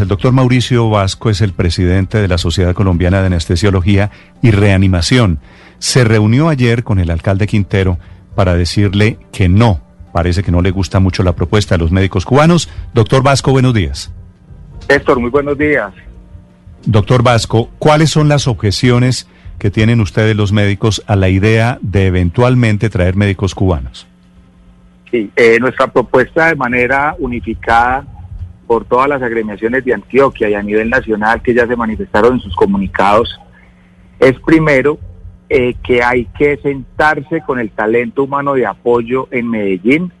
El doctor Mauricio Vasco es el presidente de la Sociedad Colombiana de Anestesiología y Reanimación. Se reunió ayer con el alcalde Quintero para decirle que no, parece que no le gusta mucho la propuesta de los médicos cubanos. Doctor Vasco, buenos días. Héctor, muy buenos días. Doctor Vasco, ¿cuáles son las objeciones que tienen ustedes los médicos a la idea de eventualmente traer médicos cubanos? Sí, eh, nuestra propuesta de manera unificada por todas las agremiaciones de Antioquia y a nivel nacional que ya se manifestaron en sus comunicados, es primero eh, que hay que sentarse con el talento humano de apoyo en Medellín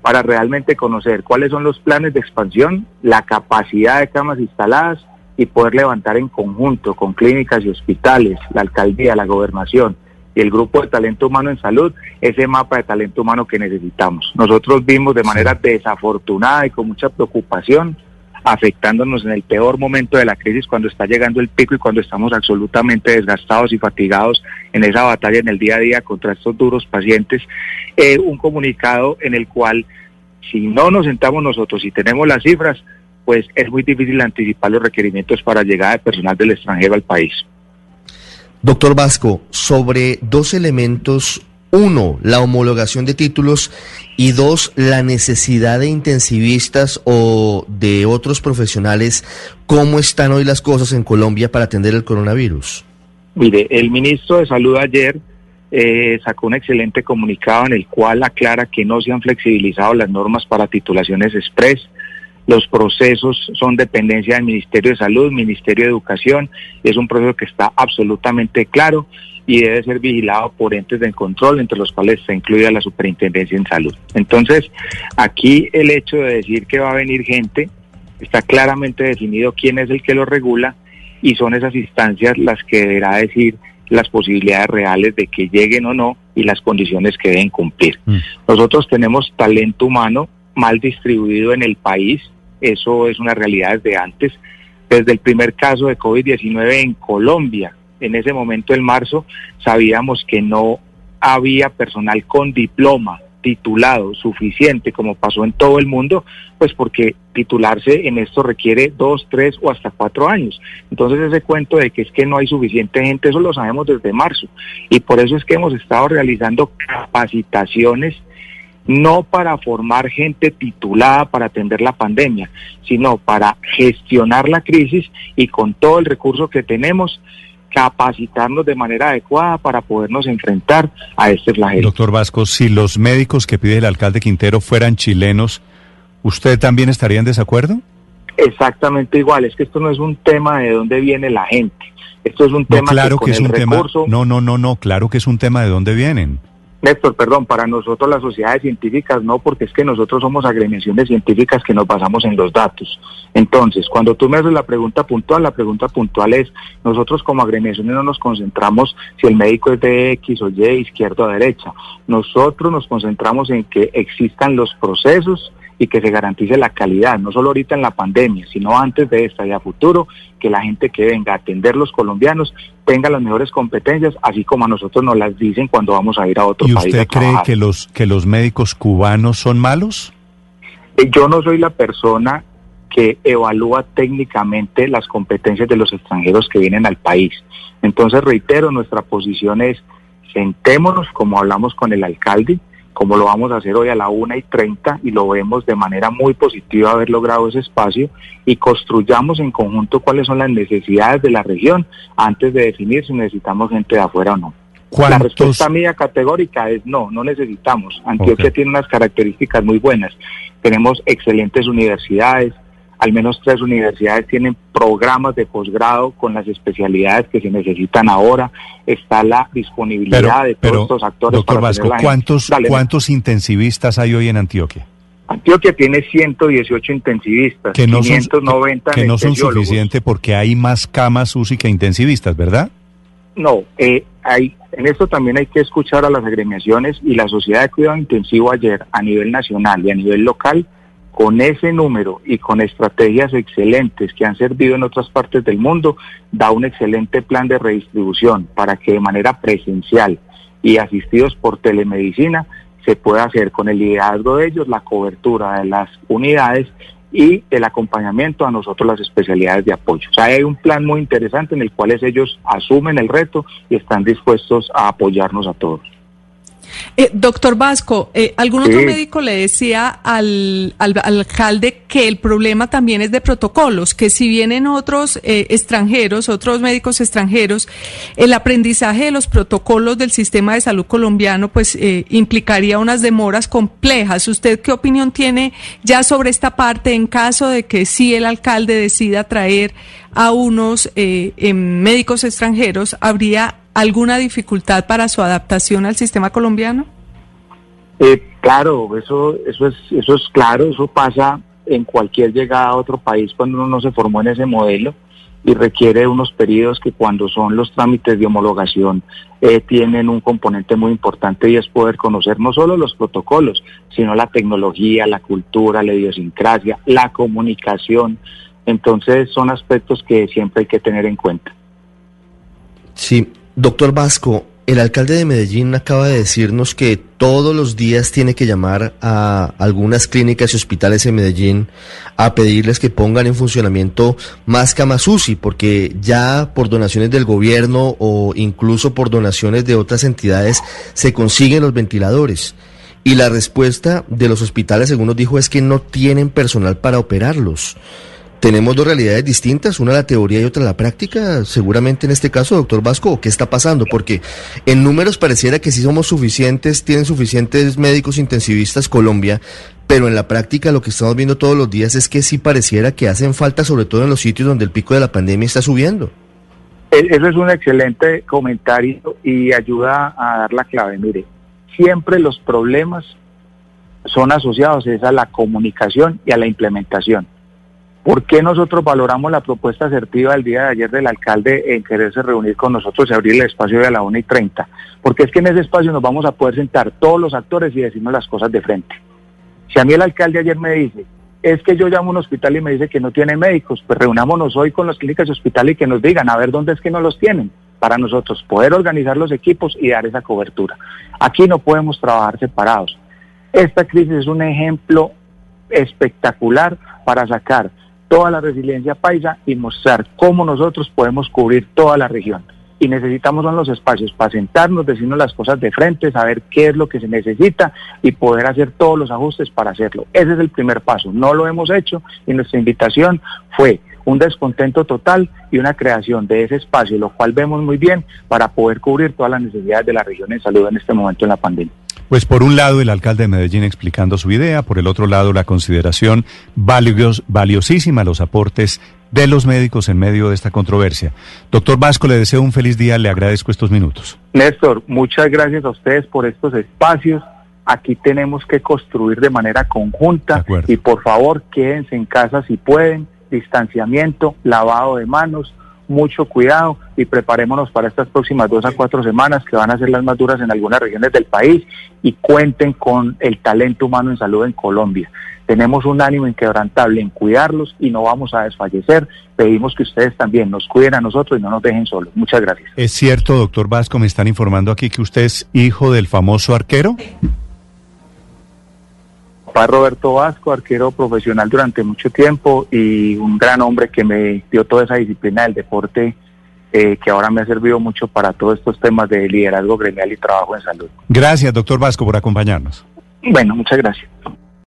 para realmente conocer cuáles son los planes de expansión, la capacidad de camas instaladas y poder levantar en conjunto con clínicas y hospitales, la alcaldía, la gobernación, y el grupo de talento humano en salud ese mapa de talento humano que necesitamos. Nosotros vimos de manera desafortunada y con mucha preocupación afectándonos en el peor momento de la crisis cuando está llegando el pico y cuando estamos absolutamente desgastados y fatigados en esa batalla en el día a día contra estos duros pacientes, eh, un comunicado en el cual si no nos sentamos nosotros y tenemos las cifras, pues es muy difícil anticipar los requerimientos para llegada de personal del extranjero al país. Doctor Vasco, sobre dos elementos, uno, la homologación de títulos. Y dos, la necesidad de intensivistas o de otros profesionales, ¿cómo están hoy las cosas en Colombia para atender el coronavirus? Mire, el ministro de Salud ayer eh, sacó un excelente comunicado en el cual aclara que no se han flexibilizado las normas para titulaciones express, los procesos son dependencia del Ministerio de Salud, Ministerio de Educación, es un proceso que está absolutamente claro y debe ser vigilado por entes de control, entre los cuales está incluida la Superintendencia en Salud. Entonces, aquí el hecho de decir que va a venir gente, está claramente definido quién es el que lo regula y son esas instancias las que deberá decir las posibilidades reales de que lleguen o no y las condiciones que deben cumplir. Mm. Nosotros tenemos talento humano mal distribuido en el país, eso es una realidad desde antes. Desde el primer caso de COVID-19 en Colombia, en ese momento, en marzo, sabíamos que no había personal con diploma titulado suficiente como pasó en todo el mundo, pues porque titularse en esto requiere dos, tres o hasta cuatro años. Entonces ese cuento de que es que no hay suficiente gente, eso lo sabemos desde marzo. Y por eso es que hemos estado realizando capacitaciones no para formar gente titulada para atender la pandemia, sino para gestionar la crisis y con todo el recurso que tenemos, capacitarnos de manera adecuada para podernos enfrentar a este flagelo. Doctor Vasco, si los médicos que pide el alcalde Quintero fueran chilenos, ¿usted también estaría en desacuerdo? Exactamente igual, es que esto no es un tema de dónde viene la gente, esto es un tema claro que, es un tema, no, no, no, no, claro que es un tema de dónde vienen. Néstor, perdón, para nosotros las sociedades científicas no, porque es que nosotros somos agremiaciones científicas que nos basamos en los datos. Entonces, cuando tú me haces la pregunta puntual, la pregunta puntual es, nosotros como agremiaciones no nos concentramos si el médico es de X o Y, izquierda o derecha. Nosotros nos concentramos en que existan los procesos y que se garantice la calidad, no solo ahorita en la pandemia, sino antes de esta y a futuro, que la gente que venga a atender los colombianos tenga las mejores competencias, así como a nosotros nos las dicen cuando vamos a ir a otro país. ¿Y usted cree que los, que los médicos cubanos son malos? Eh, yo no soy la persona que evalúa técnicamente las competencias de los extranjeros que vienen al país. Entonces, reitero, nuestra posición es sentémonos como hablamos con el alcalde, como lo vamos a hacer hoy a la una y 30 y lo vemos de manera muy positiva haber logrado ese espacio y construyamos en conjunto cuáles son las necesidades de la región antes de definir si necesitamos gente de afuera o no. La respuesta mía categórica es no, no necesitamos. Antioquia tiene unas características muy buenas. Tenemos excelentes universidades, al menos tres universidades tienen programas de posgrado con las especialidades que se necesitan ahora. Está la disponibilidad de todos estos actores. Doctor Vasco, ¿cuántos, ¿cuántos intensivistas hay hoy en Antioquia? Antioquia tiene 118 intensivistas, que no 590 son, que no son suficientes porque hay más camas UCI que intensivistas, ¿verdad? No, eh, hay, en esto también hay que escuchar a las agremiaciones y la Sociedad de Cuidado Intensivo ayer a nivel nacional y a nivel local con ese número y con estrategias excelentes que han servido en otras partes del mundo, da un excelente plan de redistribución para que de manera presencial y asistidos por telemedicina se pueda hacer con el liderazgo de ellos la cobertura de las unidades y el acompañamiento a nosotros las especialidades de apoyo. O sea, hay un plan muy interesante en el cual ellos asumen el reto y están dispuestos a apoyarnos a todos. Eh, doctor Vasco, eh, ¿algún otro médico le decía al, alcalde que el problema también es de protocolos, que si vienen otros eh, extranjeros, otros médicos extranjeros, el aprendizaje de los protocolos del sistema de salud colombiano pues implicaría unas demoras complejas? ¿Usted qué opinión tiene ya sobre esta parte en caso de que sí el alcalde decida traer a unos em, médicos extranjeros? ¿Habría alguna dificultad para su adaptación al sistema colombiano? Eh, claro, eso, eso, es, eso es claro, eso pasa en cualquier llegada a otro país cuando uno no se formó en ese modelo y requiere unos periodos que cuando son los trámites de homologación eh, tienen un componente muy importante y es poder conocer no solo los protocolos, sino la tecnología, la cultura, la idiosincrasia, la comunicación. Entonces son aspectos que siempre hay que tener en cuenta. Sí, Doctor Vasco, el alcalde de Medellín acaba de decirnos que todos los días tiene que llamar a algunas clínicas y hospitales en Medellín a pedirles que pongan en funcionamiento más camas UCI, porque ya por donaciones del gobierno o incluso por donaciones de otras entidades se consiguen los ventiladores. Y la respuesta de los hospitales, según nos dijo, es que no tienen personal para operarlos tenemos dos realidades distintas, una la teoría y otra la práctica, seguramente en este caso, doctor Vasco, ¿qué está pasando? Porque en números pareciera que sí somos suficientes, tienen suficientes médicos intensivistas Colombia, pero en la práctica lo que estamos viendo todos los días es que sí pareciera que hacen falta, sobre todo en los sitios donde el pico de la pandemia está subiendo. E-, eso es un excelente comentario y ayuda a dar la clave. Mire, siempre los problemas son asociados a la comunicación y a la implementación. ¿Por qué nosotros valoramos la propuesta asertiva del día de ayer del alcalde en quererse reunir con nosotros y abrir el espacio de la 1 y 30? Porque es que en ese espacio nos vamos a poder sentar todos los actores y decirnos las cosas de frente. Si a mí el alcalde ayer me dice, es que yo llamo a un hospital y me dice que no tiene médicos, pues reunámonos hoy con las clínicas y hospitales y que nos digan a ver dónde es que no los tienen, para nosotros poder organizar los equipos y dar esa cobertura. Aquí no podemos trabajar separados. Esta crisis es un ejemplo espectacular para sacar toda la resiliencia paisa y mostrar cómo nosotros podemos cubrir toda la región. Y necesitamos los espacios para sentarnos, decirnos las cosas de frente, saber qué es lo que se necesita y poder hacer todos los ajustes para hacerlo. Ese es el primer paso. No lo hemos hecho y nuestra invitación fue un descontento total y una creación de ese espacio, lo cual vemos muy bien para poder cubrir todas las necesidades de la región en salud en este momento en la pandemia. Pues por un lado el alcalde de Medellín explicando su idea, por el otro lado la consideración valios, valiosísima los aportes de los médicos en medio de esta controversia. Doctor Vasco, le deseo un feliz día, le agradezco estos minutos. Néstor, muchas gracias a ustedes por estos espacios. Aquí tenemos que construir de manera conjunta y por favor quédense en casa si pueden, distanciamiento, lavado de manos, mucho cuidado y preparémonos para estas próximas dos a cuatro semanas que van a ser las más duras en algunas regiones del país y cuenten con el talento humano en salud en Colombia. Tenemos un ánimo inquebrantable en cuidarlos y no vamos a desfallecer. Pedimos que ustedes también nos cuiden a nosotros y no nos dejen solos. Muchas gracias. Es cierto, doctor Vasco, me están informando aquí que usted es hijo del famoso arquero papá Roberto Vasco, arquero profesional durante mucho tiempo y un gran hombre que me dio toda esa disciplina del deporte eh, que ahora me ha servido mucho para todos estos temas de liderazgo gremial y trabajo en salud. Gracias, doctor Vasco, por acompañarnos. Bueno, muchas gracias.